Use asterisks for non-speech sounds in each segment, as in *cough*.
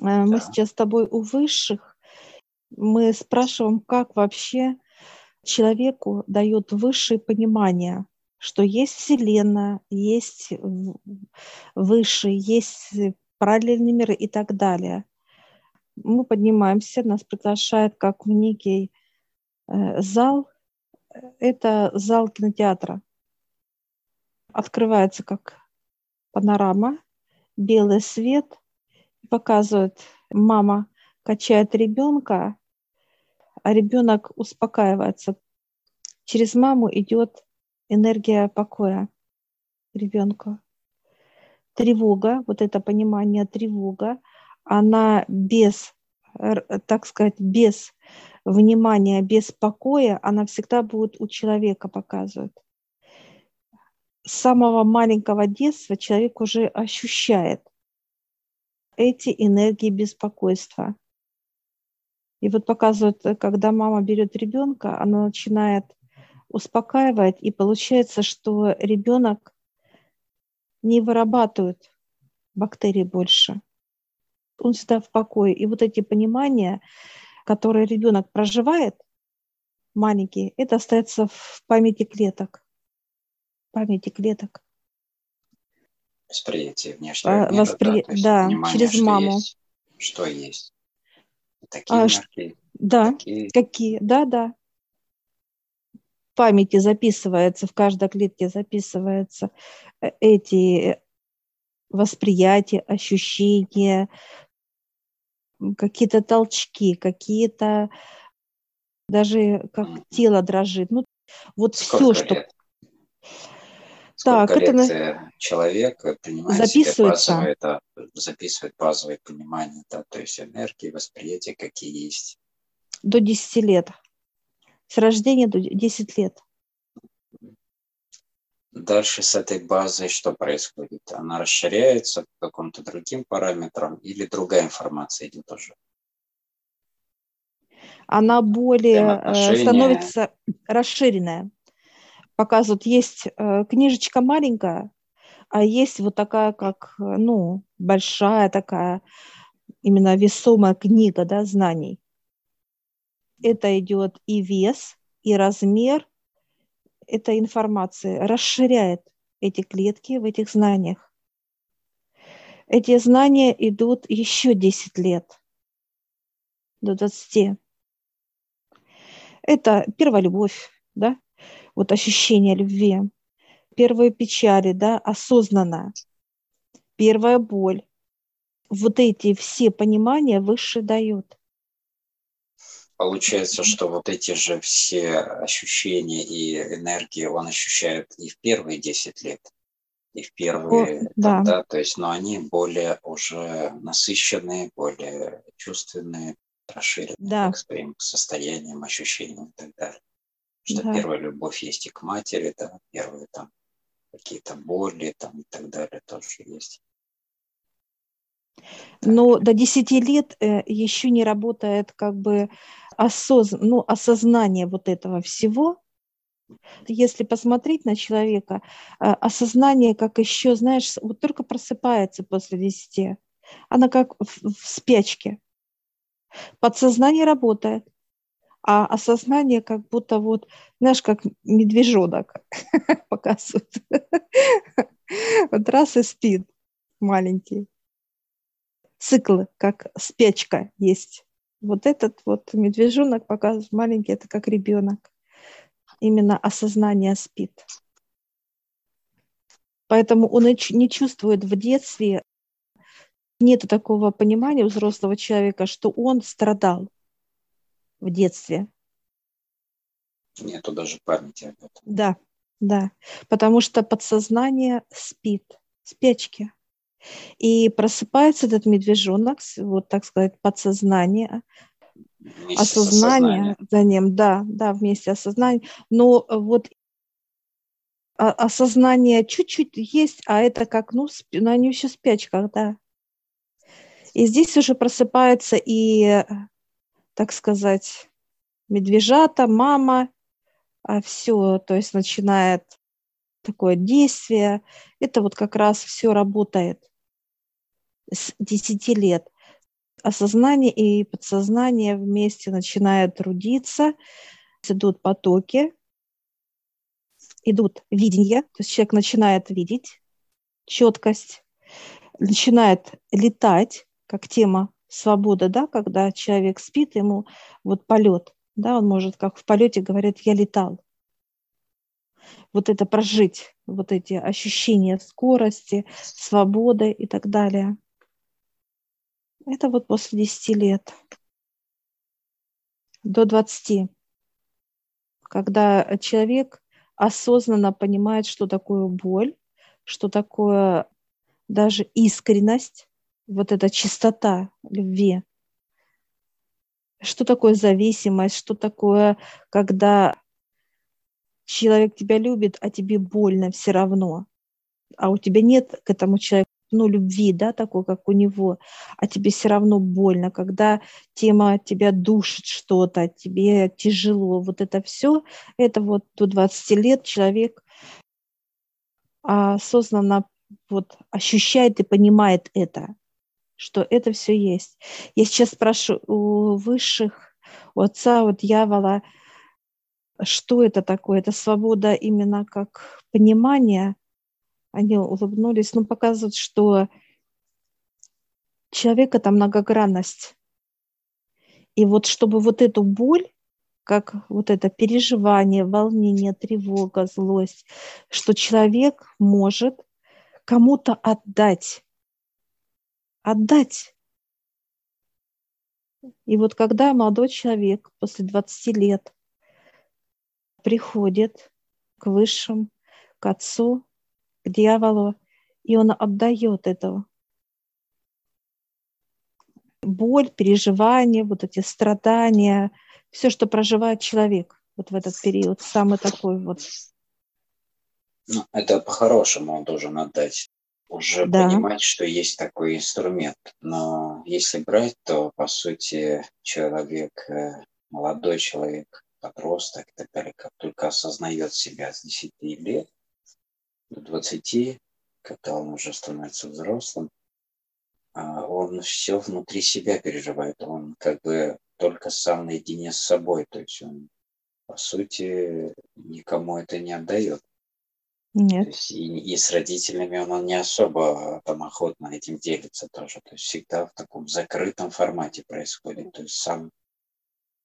Э, мы сейчас с тобой у высших. Мы спрашиваем, как вообще человеку дает высшее понимание, что есть Вселенная, есть высшие, есть параллельные миры и так далее. Мы поднимаемся, нас приглашают как в некий э, зал. Это зал кинотеатра. Открывается как панорама, белый свет, показывает, мама качает ребенка, а ребенок успокаивается. Через маму идет энергия покоя ребенка. Тревога, вот это понимание тревога, она без, так сказать, без внимания, без покоя, она всегда будет у человека показывать. С самого маленького детства человек уже ощущает эти энергии беспокойства. И вот показывают, когда мама берет ребенка, она начинает успокаивать, и получается, что ребенок не вырабатывает бактерий больше. Он всегда в покое. И вот эти понимания, которые ребенок проживает, маленькие, это остается в памяти клеток. памяти клеток. Восприятие внешнего а, мира, воспри... да, да через что маму. Есть, что есть. Такие а, энергии. Да, такие. какие, да, да. В памяти записывается, в каждой клетке записываются э, эти восприятия, ощущения, какие-то толчки, какие-то даже как mm-hmm. тело дрожит. Ну, вот Сколько все, лет? что так, это на... человек принимает записывается. базовое, это записывает базовое понимание, да, то есть энергии, восприятия, какие есть. До 10 лет. С рождения до 10 лет. Дальше с этой базой что происходит? Она расширяется по каким-то другим параметрам или другая информация идет уже? Она более э, становится расширенная показывают, есть э, книжечка маленькая, а есть вот такая, как, э, ну, большая такая, именно весомая книга, да, знаний. Это идет и вес, и размер этой информации, расширяет эти клетки в этих знаниях. Эти знания идут еще 10 лет, до 20. Это первая любовь, да, вот ощущение любви, первые печали, да, осознанно, первая боль. Вот эти все понимания выше дают. Получается, что вот эти же все ощущения и энергии он ощущает и в первые 10 лет, и в первые, О, да. да, то есть, но они более уже насыщенные, более чувственные, расширенные да. к своим состояниям, ощущениям и так далее что да. первая любовь есть и к матери, да, первые там какие-то боли там и так далее тоже есть. Но до 10 лет э, еще не работает как бы осоз... ну, осознание вот этого всего. Если посмотреть на человека, э, осознание как еще, знаешь, вот только просыпается после 10. Она как в, в спячке. Подсознание работает а осознание как будто вот, знаешь, как медвежонок *laughs* показывает. *laughs* Вот раз и спит маленький. Цикл, как спячка есть. Вот этот вот медвежонок показывает маленький, это как ребенок. Именно осознание спит. Поэтому он не чувствует в детстве, нет такого понимания у взрослого человека, что он страдал в детстве. Нету даже памяти об этом. Да, да, потому что подсознание спит, спячки. И просыпается этот медвежонок, вот так сказать, подсознание, вместе осознание за ним, да, да, вместе осознание. Но вот осознание чуть-чуть есть, а это как, ну, ну они еще спячках, да. И здесь уже просыпается и так сказать, медвежата, мама, а все, то есть начинает такое действие. Это вот как раз все работает с 10 лет. осознание и подсознание вместе начинают трудиться, идут потоки, идут видения, то есть человек начинает видеть четкость, начинает летать, как тема свобода, да, когда человек спит, ему вот полет, да, он может, как в полете говорит, я летал. Вот это прожить, вот эти ощущения скорости, свободы и так далее. Это вот после 10 лет до 20, когда человек осознанно понимает, что такое боль, что такое даже искренность, вот эта чистота любви, что такое зависимость, что такое, когда человек тебя любит, а тебе больно все равно, а у тебя нет к этому человеку ну, любви, да, такой, как у него, а тебе все равно больно, когда тема тебя душит что-то, тебе тяжело, вот это все, это вот до 20 лет человек осознанно вот ощущает и понимает это, что это все есть. Я сейчас спрашиваю у высших, у отца, у дьявола, что это такое? Это свобода именно как понимание – они улыбнулись, ну, показывают, что человек – это многогранность. И вот чтобы вот эту боль, как вот это переживание, волнение, тревога, злость, что человек может кому-то отдать. Отдать. И вот когда молодой человек после 20 лет приходит к высшим, к отцу, к дьяволу, и он отдает этого. Боль, переживания, вот эти страдания, все, что проживает человек вот в этот период, самый такой вот. Ну, это по-хорошему он должен отдать. Уже да. понимать, что есть такой инструмент. Но если брать, то, по сути, человек, э, молодой человек, подросток и так далее, как только осознает себя с 10 лет, до 20, когда он уже становится взрослым, а, он все внутри себя переживает. Он как бы только сам наедине с собой. То есть он, по сути, никому это не отдает. Нет. То есть и, и с родителями он, он не особо там охотно этим делится тоже. То есть всегда в таком закрытом формате происходит. То есть сам,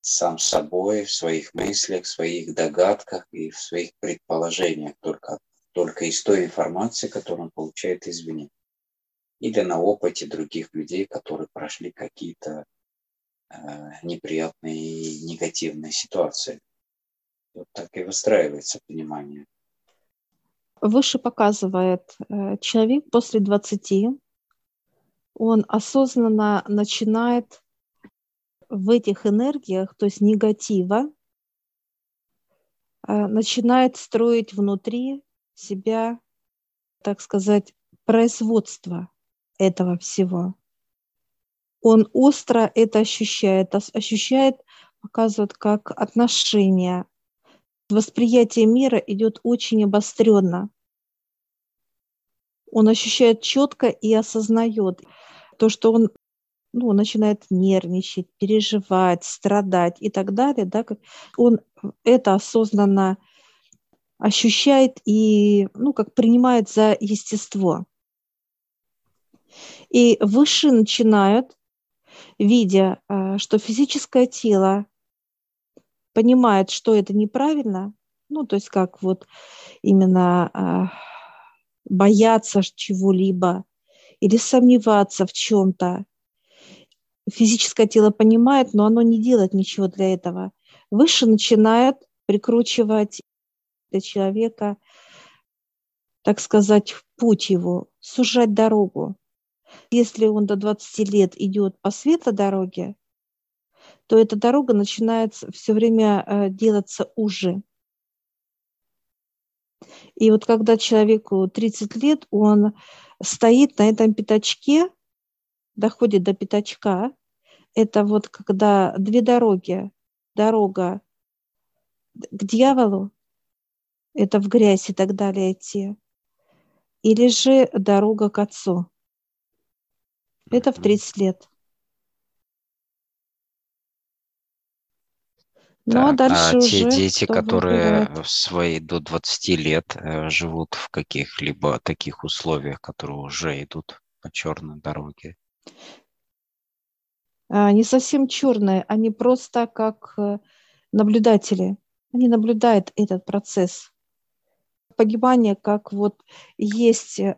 сам собой, в своих мыслях, в своих догадках и в своих предположениях только только из той информации, которую он получает извне, или на опыте других людей, которые прошли какие-то э, неприятные и негативные ситуации. Вот так и выстраивается понимание. Выше показывает э, человек после 20, он осознанно начинает в этих энергиях, то есть негатива, э, начинает строить внутри себя, так сказать, производство этого всего. Он остро это ощущает, ощущает, показывает как отношение. Восприятие мира идет очень обостренно. Он ощущает четко и осознает то, что он ну, начинает нервничать, переживать, страдать и так далее, да, он это осознанно ощущает и, ну, как принимает за естество. И выше начинают, видя, э, что физическое тело понимает, что это неправильно, ну, то есть как вот именно э, бояться чего-либо или сомневаться в чем-то. Физическое тело понимает, но оно не делает ничего для этого. Выше начинает прикручивать для человека, так сказать, путь его, сужать дорогу. Если он до 20 лет идет по светлой дороге, то эта дорога начинает все время э, делаться уже. И вот когда человеку 30 лет, он стоит на этом пятачке, доходит до пятачка, это вот когда две дороги, дорога к дьяволу это в грязь и так далее идти. Или же дорога к отцу. Это в 30 лет. Ну, а дальше а уже те дети, которые в свои до 20 лет э, живут в каких-либо таких условиях, которые уже идут по черной дороге? А, не совсем черные, они просто как э, наблюдатели. Они наблюдают этот процесс. Погибание, как вот есть э,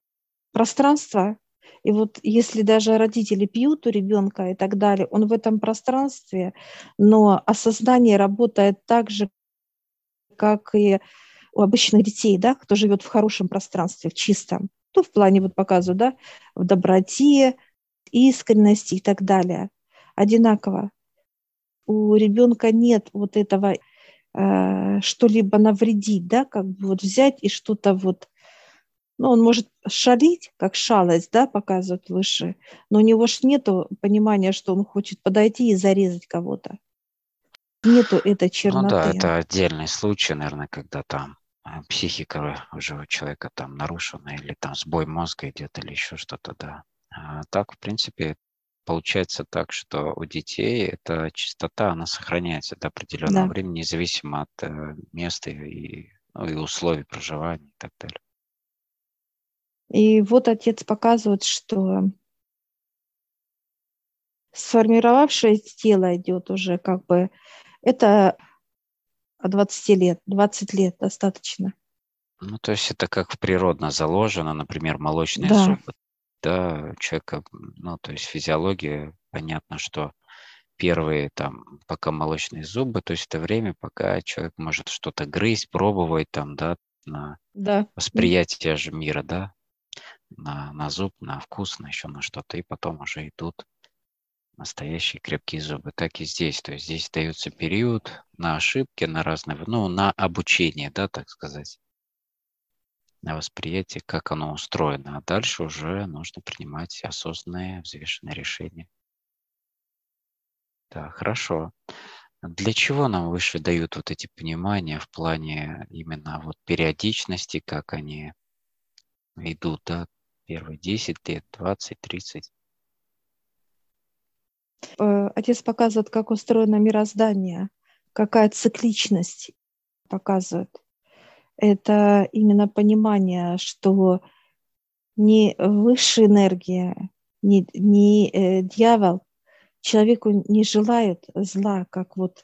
пространство, и вот если даже родители пьют у ребенка и так далее, он в этом пространстве, но осознание работает так же, как и у обычных детей, да, кто живет в хорошем пространстве, в чистом. Ну, в плане, вот показываю, да, в доброте, искренности и так далее. Одинаково. У ребенка нет вот этого э, что-либо навредить, да, как бы вот взять и что-то вот ну, он может шалить, как шалость, да, показывают выше, но у него ж нету понимания, что он хочет подойти и зарезать кого-то. Нету этой черноты. Ну да, это отдельный случай, наверное, когда там э, психика уже у человека там нарушена, или там сбой мозга идет, или еще что-то, да. А так, в принципе, получается так, что у детей эта чистота, она сохраняется до определенного да. времени, независимо от э, места и, ну, и условий проживания и так далее. И вот отец показывает, что сформировавшееся тело идет уже как бы, это от 20 лет, 20 лет достаточно. Ну, то есть это как природно заложено, например, молочные да. зубы. Да, человека, ну, то есть физиология, понятно, что первые там, пока молочные зубы, то есть это время, пока человек может что-то грызть, пробовать там, да, на да. восприятие же мира, да, на, на зуб, на вкус, на еще на что-то, и потом уже идут настоящие крепкие зубы. Так и здесь. То есть здесь дается период на ошибки, на разные, ну, на обучение, да, так сказать, на восприятие, как оно устроено. А дальше уже нужно принимать осознанные, взвешенные решения. Да, хорошо. Для чего нам выше дают вот эти понимания в плане именно вот периодичности, как они идут, да, первые 10 лет, 20, 30. Э, отец показывает, как устроено мироздание, какая цикличность показывает. Это именно понимание, что не высшая энергия, не, не э, дьявол человеку не желает зла, как вот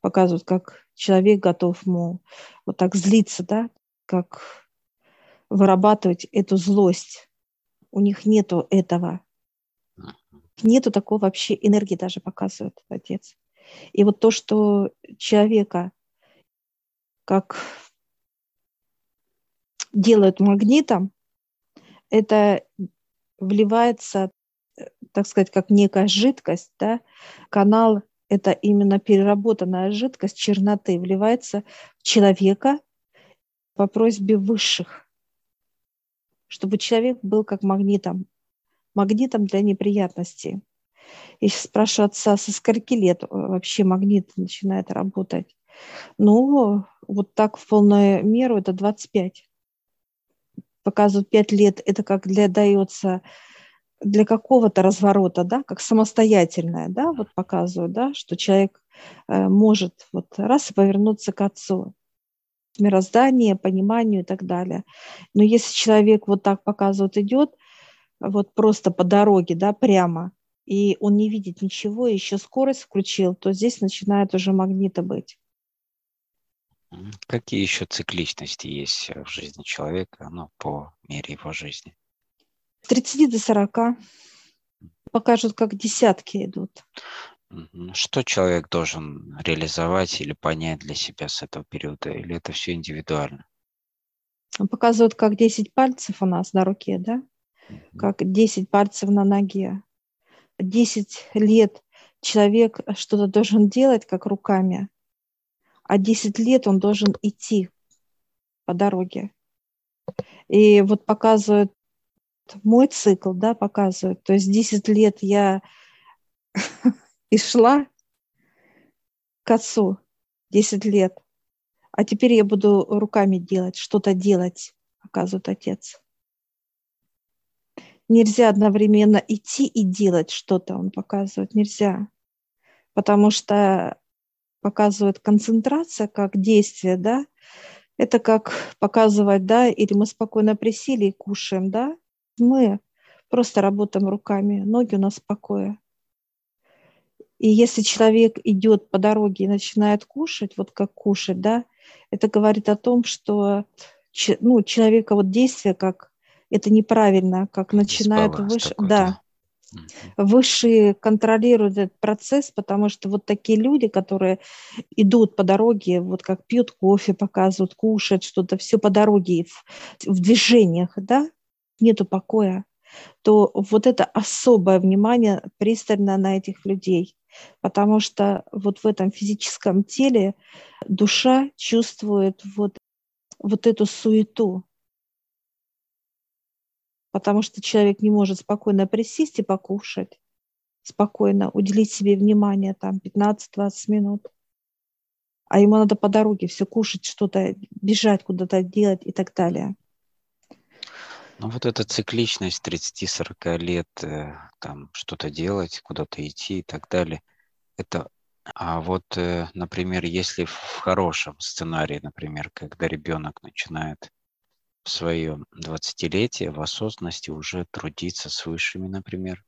показывают, как человек готов ему вот так злиться, да, как вырабатывать эту злость. У них нету этого. Нету такой вообще энергии даже показывает отец. И вот то, что человека как делают магнитом, это вливается, так сказать, как некая жидкость, да, канал – это именно переработанная жидкость черноты, вливается в человека по просьбе высших чтобы человек был как магнитом, магнитом для неприятностей. Если спрашиваю отца, со скольки лет э, вообще магнит начинает работать? Ну, вот так в полную меру это 25. Показывают 5 лет, это как для дается для какого-то разворота, да, как самостоятельное, да, вот показывают, да, что человек э, может вот раз и повернуться к отцу мироздания, пониманию и так далее. Но если человек вот так показывает, идет, вот просто по дороге, да, прямо, и он не видит ничего, еще скорость включил, то здесь начинает уже магнита быть. Какие еще цикличности есть в жизни человека, ну, по мере его жизни? С 30 до 40 покажут, как десятки идут. Что человек должен реализовать или понять для себя с этого периода? Или это все индивидуально? Он показывает, как 10 пальцев у нас на руке, да? Как 10 пальцев на ноге. 10 лет человек что-то должен делать, как руками, а 10 лет он должен идти по дороге. И вот показывает мой цикл, да, показывает. То есть 10 лет я *laughs* и шла к отцу 10 лет. А теперь я буду руками делать, что-то делать, оказывает отец. Нельзя одновременно идти и делать что-то, он показывает, нельзя. Потому что показывает концентрация как действие, да, это как показывать, да, или мы спокойно присели и кушаем, да, мы просто работаем руками, ноги у нас в покое. И если человек идет по дороге и начинает кушать, вот как кушать, да, это говорит о том, что ну, человека вот действие как это неправильно, как начинает выше, да, Высшие контролируют этот процесс, потому что вот такие люди, которые идут по дороге, вот как пьют кофе, показывают, кушают что-то, все по дороге, в, в движениях, да, нету покоя, то вот это особое внимание пристально на этих людей, потому что вот в этом физическом теле душа чувствует вот, вот эту суету, потому что человек не может спокойно присесть и покушать, спокойно уделить себе внимание там 15-20 минут. А ему надо по дороге все кушать, что-то, бежать куда-то делать и так далее. Ну вот эта цикличность 30-40 лет, э, там что-то делать, куда-то идти и так далее, это а вот, э, например, если в хорошем сценарии, например, когда ребенок начинает в своем двадцатилетие в осознанности уже трудиться с высшими, например?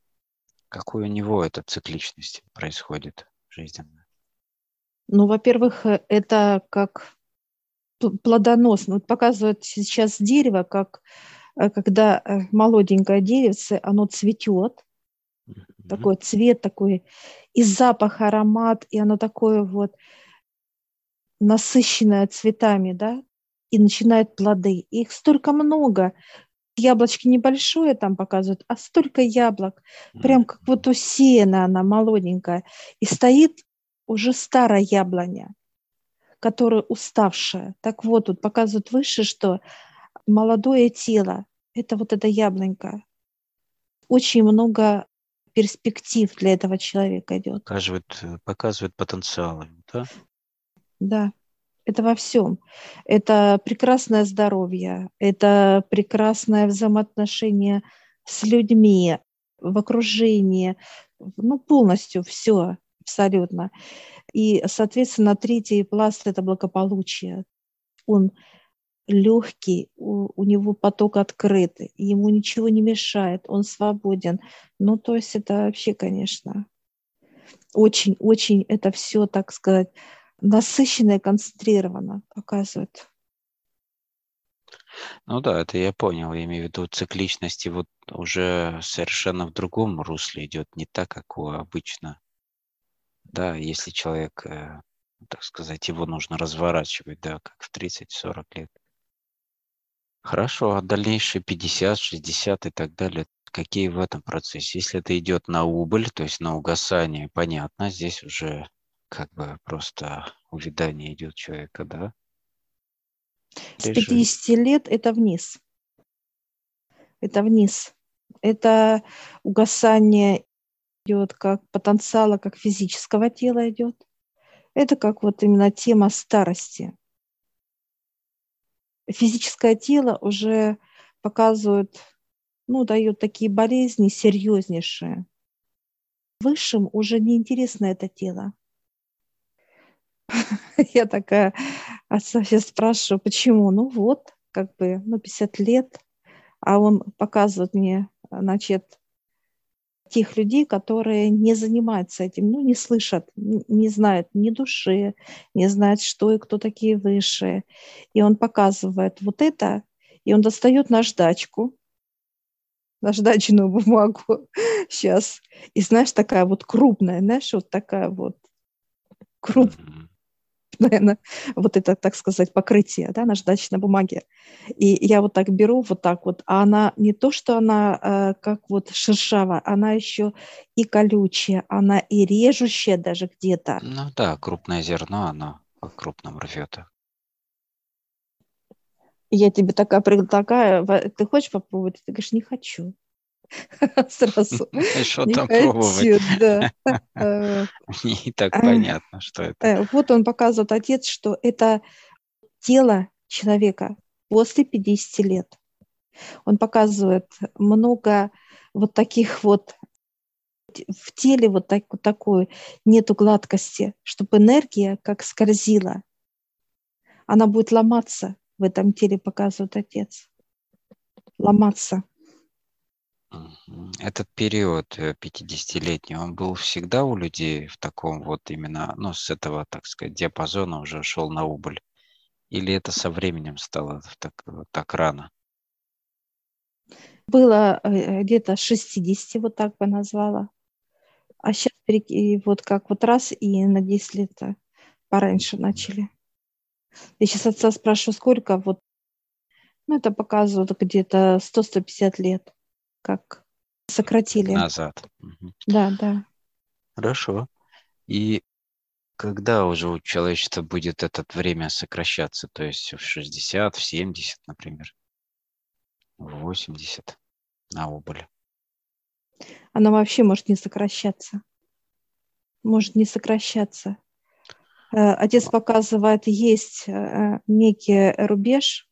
Какой у него эта цикличность происходит жизненно? Ну, во-первых, э, это как плодоносно. Вот показывает сейчас дерево, как когда э, молоденькое деревце, оно цветет, mm-hmm. такой цвет такой, и запах, аромат, и оно такое вот насыщенное цветами, да, и начинают плоды. Их столько много. Яблочки небольшое там показывают, а столько яблок. Прям как вот усеяна она, молоденькая. И стоит уже старая яблоня, которая уставшая. Так вот, тут показывают выше, что молодое тело – это вот эта яблонька. Очень много перспектив для этого человека идет. Показывает, показывает потенциал, да? Да это во всем. Это прекрасное здоровье, это прекрасное взаимоотношение с людьми, в окружении, ну, полностью все, абсолютно. И, соответственно, третий пласт – это благополучие. Он легкий, у, у него поток открытый, ему ничего не мешает, он свободен. Ну, то есть это вообще, конечно, очень-очень это все, так сказать, насыщенно и концентрированно показывает. Ну да, это я понял. Я имею в виду цикличности вот уже совершенно в другом русле идет, не так, как у обычно. Да, если человек, э, так сказать, его нужно разворачивать, да, как в 30-40 лет. Хорошо, а дальнейшие 50, 60 и так далее, какие в этом процессе? Если это идет на убыль, то есть на угасание, понятно, здесь уже как бы просто увядание идет человека, да? С 50 лет это вниз. Это вниз. Это угасание идет как потенциала, как физического тела идет. Это как вот именно тема старости. Физическое тело уже показывает, ну, дает такие болезни серьезнейшие. Высшим уже не интересно это тело. *laughs* Я такая отца сейчас спрашиваю, почему? Ну вот, как бы, ну 50 лет, а он показывает мне, значит, тех людей, которые не занимаются этим, ну, не слышат, не знают ни души, не знают, что и кто такие высшие. И он показывает вот это, и он достает наждачку, наждачную бумагу *laughs* сейчас. И знаешь, такая вот крупная, знаешь, вот такая вот крупная *laughs* наверное, вот это, так сказать, покрытие, да, наждачной бумаги. И я вот так беру, вот так вот, а она не то, что она э, как вот шершавая, она еще и колючая, она и режущая даже где-то. Ну да, крупное зерно, оно по крупному рвет. Я тебе такая предлагаю, ты хочешь попробовать? Ты говоришь, не хочу. *laughs* Сразу. Что там пробовать? Не *laughs* так понятно, что это. Э, вот он показывает, отец, что это тело человека после 50 лет. Он показывает много вот таких вот в теле вот, так, вот такой нету гладкости, чтобы энергия как скользила. Она будет ломаться в этом теле, показывает отец. Ломаться. Этот период 50-летний, э, он был всегда у людей в таком вот именно, ну, с этого, так сказать, диапазона уже шел на убыль? Или это со временем стало так, так рано? Было э, где-то 60, вот так бы назвала. А сейчас вот как вот раз и на 10 лет пораньше начали. Я сейчас отца спрашиваю, сколько вот, ну это показывают где-то 100-150 лет, как сократили. Назад. Да, да. Хорошо. И когда уже у человечества будет это время сокращаться? То есть в 60, в 70, например? 80 на убыль. Она вообще может не сокращаться. Может не сокращаться. Э, отец показывает, есть э, некий рубеж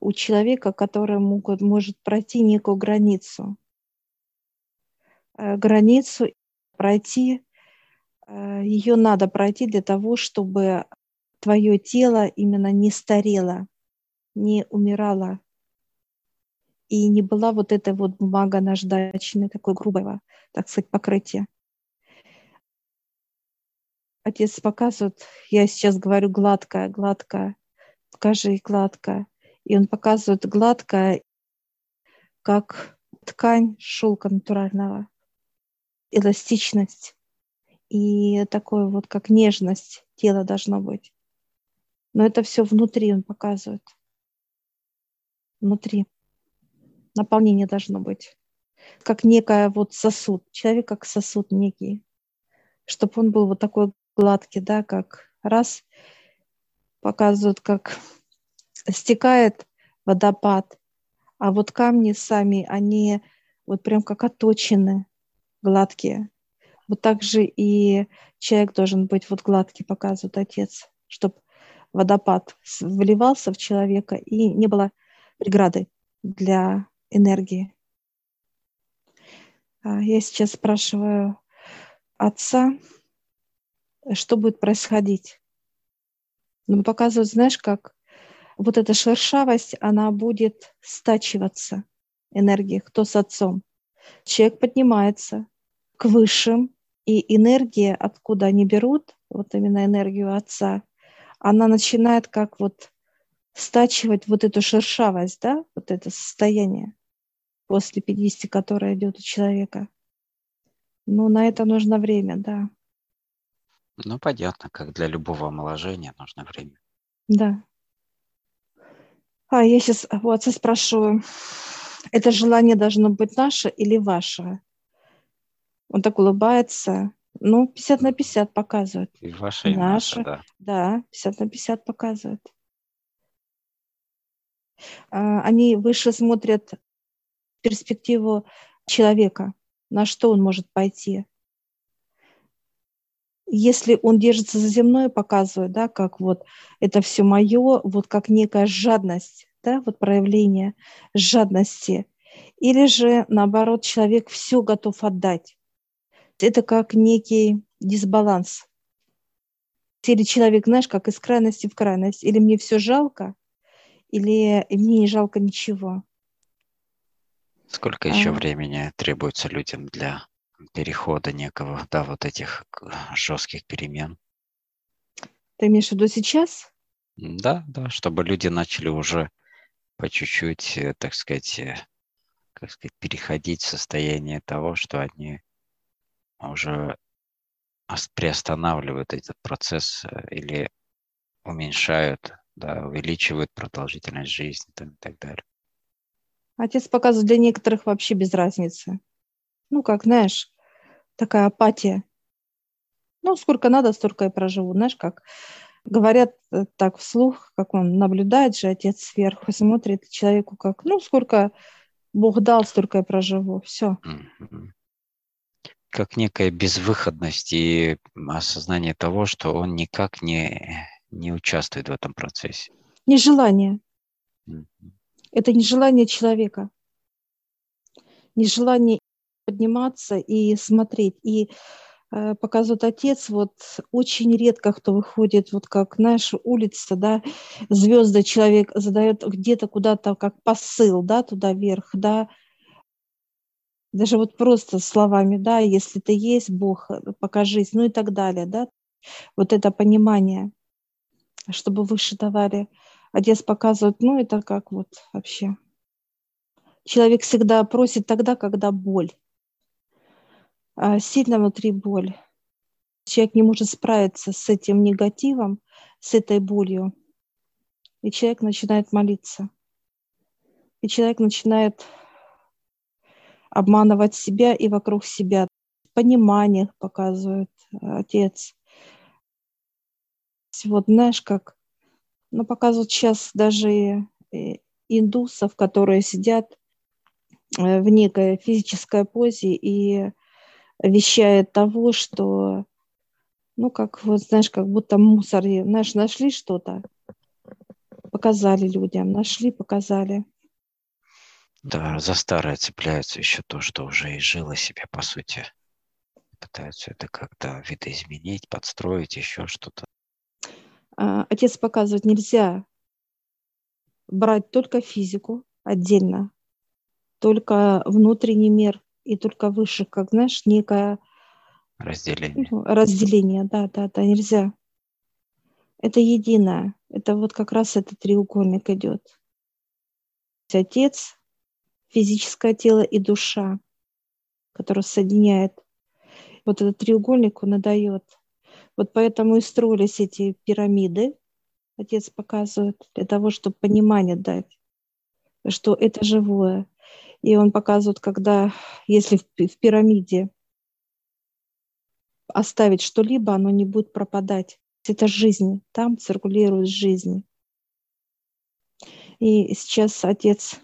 у человека, который могут, может пройти некую границу. Э, границу пройти, ее надо пройти для того, чтобы твое тело именно не старело, не умирало и не была вот эта вот бумага наждачная, такой грубого, так сказать, покрытия. Отец показывает, я сейчас говорю гладкая, гладкая, скажи гладкая. И он показывает гладкая, как ткань шелка натурального, эластичность и такое вот, как нежность тела должно быть. Но это все внутри он показывает. Внутри наполнение должно быть. Как некая вот сосуд, человек как сосуд некий, чтобы он был вот такой гладкий, да, как раз показывают, как стекает водопад, а вот камни сами, они вот прям как оточены, гладкие. Вот так же и человек должен быть вот гладкий, показывает отец, чтобы водопад вливался в человека и не было преграды для энергии. А, я сейчас спрашиваю отца, что будет происходить. Ну, показывают, знаешь, как вот эта шершавость, она будет стачиваться, энергия, кто с отцом. Человек поднимается к высшим, и энергия, откуда они берут, вот именно энергию отца, она начинает как вот стачивать вот эту шершавость, да, вот это состояние после 50, которое идет у человека. Ну, на это нужно время, да. Ну, понятно, как для любого омоложения нужно время. Да. А я сейчас у отца спрашиваю, это желание должно быть наше или ваше? Он так улыбается. Ну, 50 на 50 показывает. И ваше, и наше. наше да. Да, 50 на 50 показывает. А, они выше смотрят перспективу человека, на что он может пойти. Если он держится за земное, показывает, да, как вот это все мое, вот как некая жадность, да, вот проявление жадности. Или же, наоборот, человек все готов отдать. Это как некий дисбаланс. Или человек, знаешь, как из крайности в крайность. Или мне все жалко, или мне не жалко ничего. Сколько еще а... времени требуется людям для перехода некого, да, вот этих жестких перемен? Ты имеешь в виду сейчас? Да, да, чтобы люди начали уже по чуть-чуть, э, так сказать, э, как сказать, переходить в состояние того, что они уже приостанавливают этот процесс э, или уменьшают, да, увеличивают продолжительность жизни там, и так далее. Отец показывает для некоторых вообще без разницы. Ну, как, знаешь, такая апатия. Ну, сколько надо, столько и проживу. Знаешь, как говорят э, так вслух, как он наблюдает же, отец сверху, смотрит человеку как, ну, сколько Бог дал, столько и проживу. Все. Как некая безвыходность и осознание того, что он никак не, не участвует в этом процессе. Нежелание. Mm-hmm. Это нежелание человека. Нежелание подниматься и смотреть. И э, показывает отец, вот очень редко кто выходит, вот как наша улица, да, звезды человек задает где-то куда-то как посыл, да, туда вверх, да, даже вот просто словами, да, если ты есть Бог, покажись, ну и так далее, да, вот это понимание, чтобы выше давали. Отец показывает, ну это как вот вообще. Человек всегда просит тогда, когда боль. А сильно внутри боль. Человек не может справиться с этим негативом, с этой болью. И человек начинает молиться. И человек начинает обманывать себя и вокруг себя. Понимание показывает отец. Вот знаешь, как ну, показывают сейчас даже индусов, которые сидят э, в некой физической позе и вещает того, что, ну, как вот, знаешь, как будто мусор, знаешь, нашли что-то, показали людям, нашли, показали. Да, за старое цепляются еще то, что уже и жило себе, по сути. Пытаются это как-то видоизменить, подстроить, еще что-то. А, отец показывает, нельзя брать только физику отдельно, только внутренний мир и только выше, как, знаешь, некое разделение. Ну, разделение, да, да, да, нельзя. Это единое. Это вот как раз этот треугольник идет. Отец, физическое тело и душа, которая соединяет. Вот этот треугольник он и дает. Вот поэтому и строились эти пирамиды, отец показывает, для того, чтобы понимание дать, что это живое. И он показывает, когда, если в, в пирамиде оставить что-либо, оно не будет пропадать. Это жизнь, там циркулирует жизнь. И сейчас Отец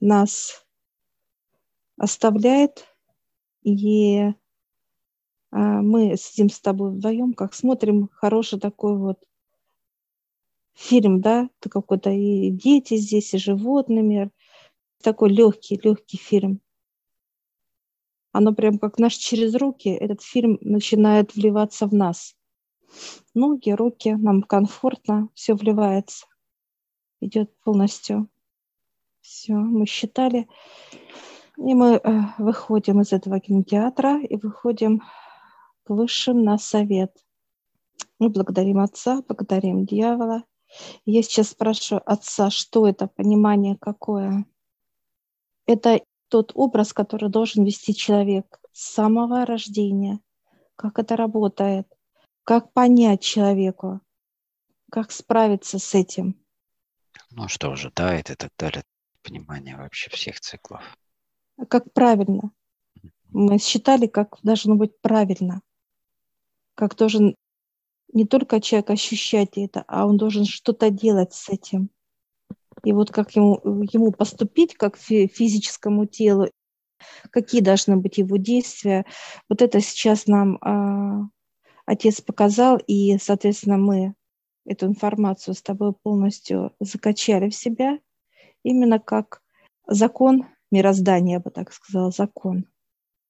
нас оставляет, и а, мы сидим с тобой вдвоем, как смотрим хороший такой вот фильм, да, какой-то и дети здесь, и животный мир, такой легкий, легкий фильм. Оно прям как наш через руки, этот фильм начинает вливаться в нас. Ноги, руки, нам комфортно, все вливается, идет полностью. Все, мы считали. И мы э, выходим из этого кинотеатра и выходим к высшим на совет. Мы благодарим Отца, благодарим дьявола. Я сейчас спрашиваю Отца, что это, понимание какое? Это тот образ, который должен вести человек с самого рождения. Как это работает? Как понять человеку? Как справиться с этим? Ну, что ожидает и так далее. Понимание вообще всех циклов. Как правильно? Мы считали, как должно быть правильно. Как должен не только человек ощущать это, а он должен что-то делать с этим. И вот как ему, ему поступить, как физическому телу, какие должны быть его действия, вот это сейчас нам э, отец показал, и, соответственно, мы эту информацию с тобой полностью закачали в себя, именно как закон мироздания, я бы так сказала, закон.